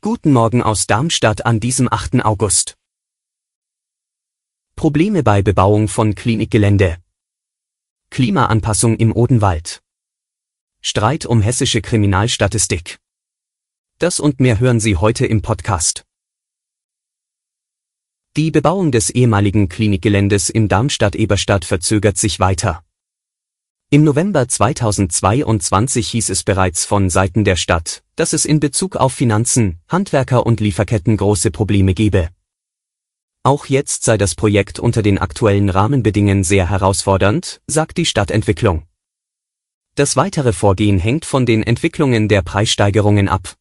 Guten Morgen aus Darmstadt an diesem 8. August. Probleme bei Bebauung von Klinikgelände. Klimaanpassung im Odenwald. Streit um hessische Kriminalstatistik. Das und mehr hören Sie heute im Podcast. Die Bebauung des ehemaligen Klinikgeländes in Darmstadt-Eberstadt verzögert sich weiter. Im November 2022 hieß es bereits von Seiten der Stadt, dass es in Bezug auf Finanzen, Handwerker und Lieferketten große Probleme gebe. Auch jetzt sei das Projekt unter den aktuellen Rahmenbedingungen sehr herausfordernd, sagt die Stadtentwicklung. Das weitere Vorgehen hängt von den Entwicklungen der Preissteigerungen ab.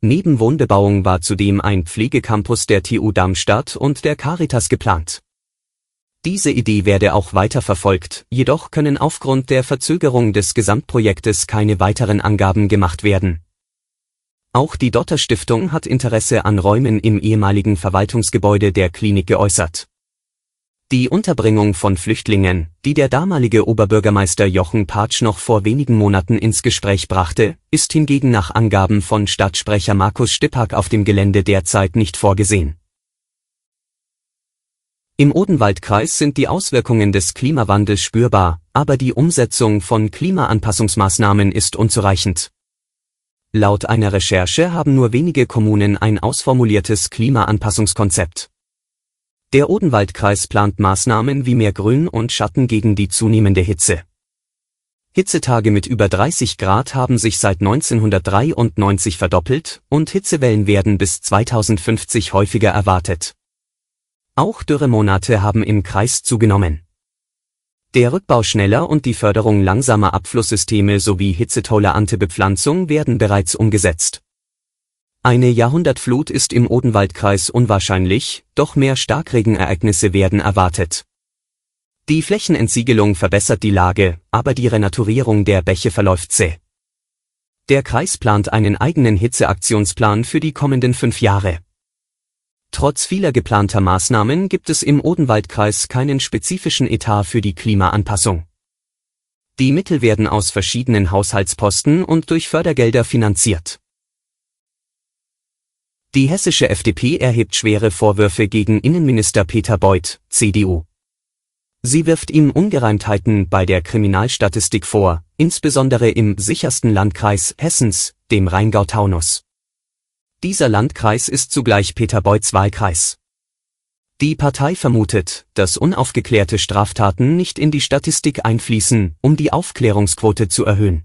Neben Wohnbebauung war zudem ein Pflegecampus der TU Darmstadt und der Caritas geplant. Diese Idee werde auch weiter verfolgt, jedoch können aufgrund der Verzögerung des Gesamtprojektes keine weiteren Angaben gemacht werden. Auch die Dotter Stiftung hat Interesse an Räumen im ehemaligen Verwaltungsgebäude der Klinik geäußert. Die Unterbringung von Flüchtlingen, die der damalige Oberbürgermeister Jochen Patsch noch vor wenigen Monaten ins Gespräch brachte, ist hingegen nach Angaben von Stadtsprecher Markus Stippak auf dem Gelände derzeit nicht vorgesehen. Im Odenwaldkreis sind die Auswirkungen des Klimawandels spürbar, aber die Umsetzung von Klimaanpassungsmaßnahmen ist unzureichend. Laut einer Recherche haben nur wenige Kommunen ein ausformuliertes Klimaanpassungskonzept. Der Odenwaldkreis plant Maßnahmen wie mehr Grün und Schatten gegen die zunehmende Hitze. Hitzetage mit über 30 Grad haben sich seit 1993 verdoppelt und Hitzewellen werden bis 2050 häufiger erwartet. Auch Dürremonate haben im Kreis zugenommen. Der Rückbau schneller und die Förderung langsamer Abflusssysteme sowie hitzetolerante Bepflanzung werden bereits umgesetzt. Eine Jahrhundertflut ist im Odenwaldkreis unwahrscheinlich, doch mehr Starkregenereignisse werden erwartet. Die Flächenentsiegelung verbessert die Lage, aber die Renaturierung der Bäche verläuft zäh. Der Kreis plant einen eigenen Hitzeaktionsplan für die kommenden fünf Jahre. Trotz vieler geplanter Maßnahmen gibt es im Odenwaldkreis keinen spezifischen Etat für die Klimaanpassung. Die Mittel werden aus verschiedenen Haushaltsposten und durch Fördergelder finanziert. Die hessische FDP erhebt schwere Vorwürfe gegen Innenminister Peter Beuth, CDU. Sie wirft ihm Ungereimtheiten bei der Kriminalstatistik vor, insbesondere im sichersten Landkreis Hessens, dem Rheingau-Taunus. Dieser Landkreis ist zugleich Peter Beuths Wahlkreis. Die Partei vermutet, dass unaufgeklärte Straftaten nicht in die Statistik einfließen, um die Aufklärungsquote zu erhöhen.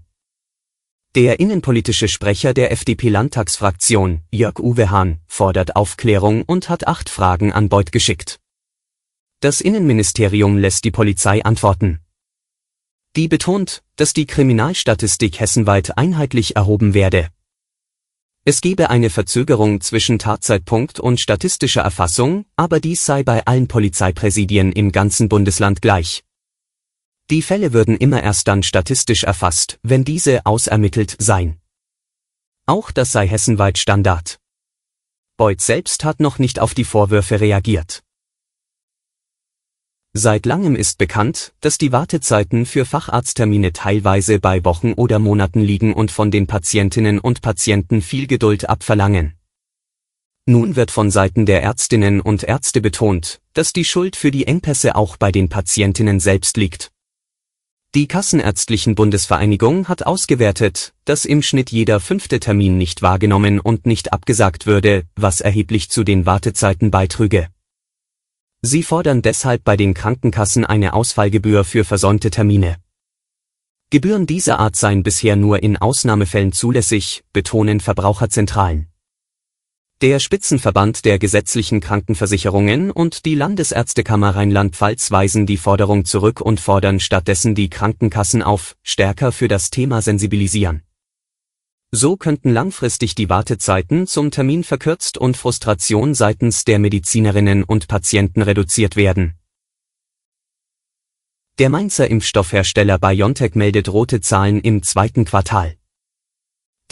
Der innenpolitische Sprecher der FDP-Landtagsfraktion, Jörg-Uwe Hahn, fordert Aufklärung und hat acht Fragen an Beuth geschickt. Das Innenministerium lässt die Polizei antworten. Die betont, dass die Kriminalstatistik hessenweit einheitlich erhoben werde. Es gebe eine Verzögerung zwischen Tatzeitpunkt und statistischer Erfassung, aber dies sei bei allen Polizeipräsidien im ganzen Bundesland gleich. Die Fälle würden immer erst dann statistisch erfasst, wenn diese ausermittelt seien. Auch das sei hessenweit Standard. Beuth selbst hat noch nicht auf die Vorwürfe reagiert. Seit langem ist bekannt, dass die Wartezeiten für Facharzttermine teilweise bei Wochen oder Monaten liegen und von den Patientinnen und Patienten viel Geduld abverlangen. Nun wird von Seiten der Ärztinnen und Ärzte betont, dass die Schuld für die Engpässe auch bei den Patientinnen selbst liegt. Die Kassenärztlichen Bundesvereinigung hat ausgewertet, dass im Schnitt jeder fünfte Termin nicht wahrgenommen und nicht abgesagt würde, was erheblich zu den Wartezeiten beitrüge. Sie fordern deshalb bei den Krankenkassen eine Ausfallgebühr für versäumte Termine. Gebühren dieser Art seien bisher nur in Ausnahmefällen zulässig, betonen Verbraucherzentralen. Der Spitzenverband der gesetzlichen Krankenversicherungen und die Landesärztekammer Rheinland-Pfalz weisen die Forderung zurück und fordern stattdessen die Krankenkassen auf, stärker für das Thema sensibilisieren. So könnten langfristig die Wartezeiten zum Termin verkürzt und Frustration seitens der Medizinerinnen und Patienten reduziert werden. Der Mainzer Impfstoffhersteller BioNTech meldet rote Zahlen im zweiten Quartal.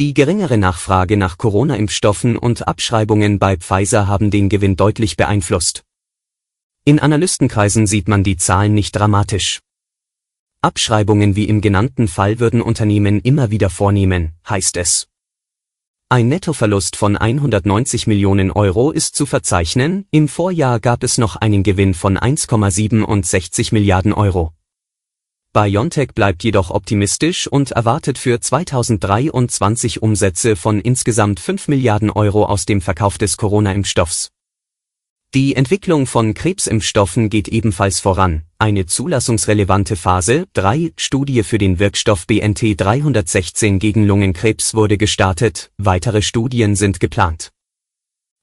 Die geringere Nachfrage nach Corona-Impfstoffen und Abschreibungen bei Pfizer haben den Gewinn deutlich beeinflusst. In Analystenkreisen sieht man die Zahlen nicht dramatisch. Abschreibungen wie im genannten Fall würden Unternehmen immer wieder vornehmen, heißt es. Ein Nettoverlust von 190 Millionen Euro ist zu verzeichnen, im Vorjahr gab es noch einen Gewinn von 1,67 Milliarden Euro. BioNTech bleibt jedoch optimistisch und erwartet für 2023 Umsätze von insgesamt 5 Milliarden Euro aus dem Verkauf des Corona-Impfstoffs. Die Entwicklung von Krebsimpfstoffen geht ebenfalls voran. Eine zulassungsrelevante Phase 3 Studie für den Wirkstoff BNT 316 gegen Lungenkrebs wurde gestartet, weitere Studien sind geplant.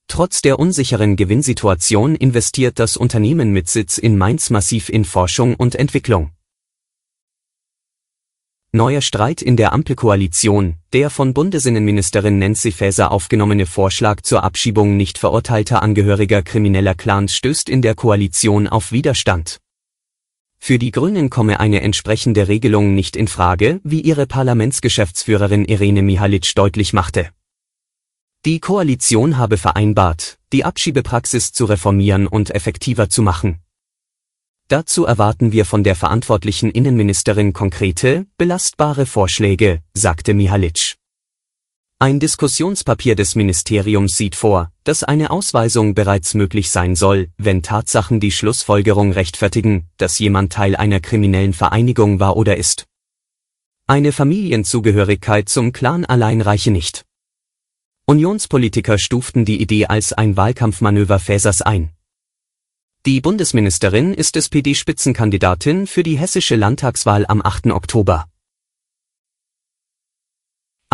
Trotz der unsicheren Gewinnsituation investiert das Unternehmen mit Sitz in Mainz massiv in Forschung und Entwicklung. Neuer Streit in der Ampelkoalition, der von Bundesinnenministerin Nancy Faeser aufgenommene Vorschlag zur Abschiebung nicht verurteilter Angehöriger krimineller Clans stößt in der Koalition auf Widerstand. Für die Grünen komme eine entsprechende Regelung nicht in Frage, wie ihre Parlamentsgeschäftsführerin Irene Mihalic deutlich machte. Die Koalition habe vereinbart, die Abschiebepraxis zu reformieren und effektiver zu machen. Dazu erwarten wir von der verantwortlichen Innenministerin konkrete, belastbare Vorschläge, sagte Mihalic. Ein Diskussionspapier des Ministeriums sieht vor, dass eine Ausweisung bereits möglich sein soll, wenn Tatsachen die Schlussfolgerung rechtfertigen, dass jemand Teil einer kriminellen Vereinigung war oder ist. Eine Familienzugehörigkeit zum Clan allein reiche nicht. Unionspolitiker stuften die Idee als ein Wahlkampfmanöver Fäsers ein. Die Bundesministerin ist SPD-Spitzenkandidatin für die hessische Landtagswahl am 8. Oktober.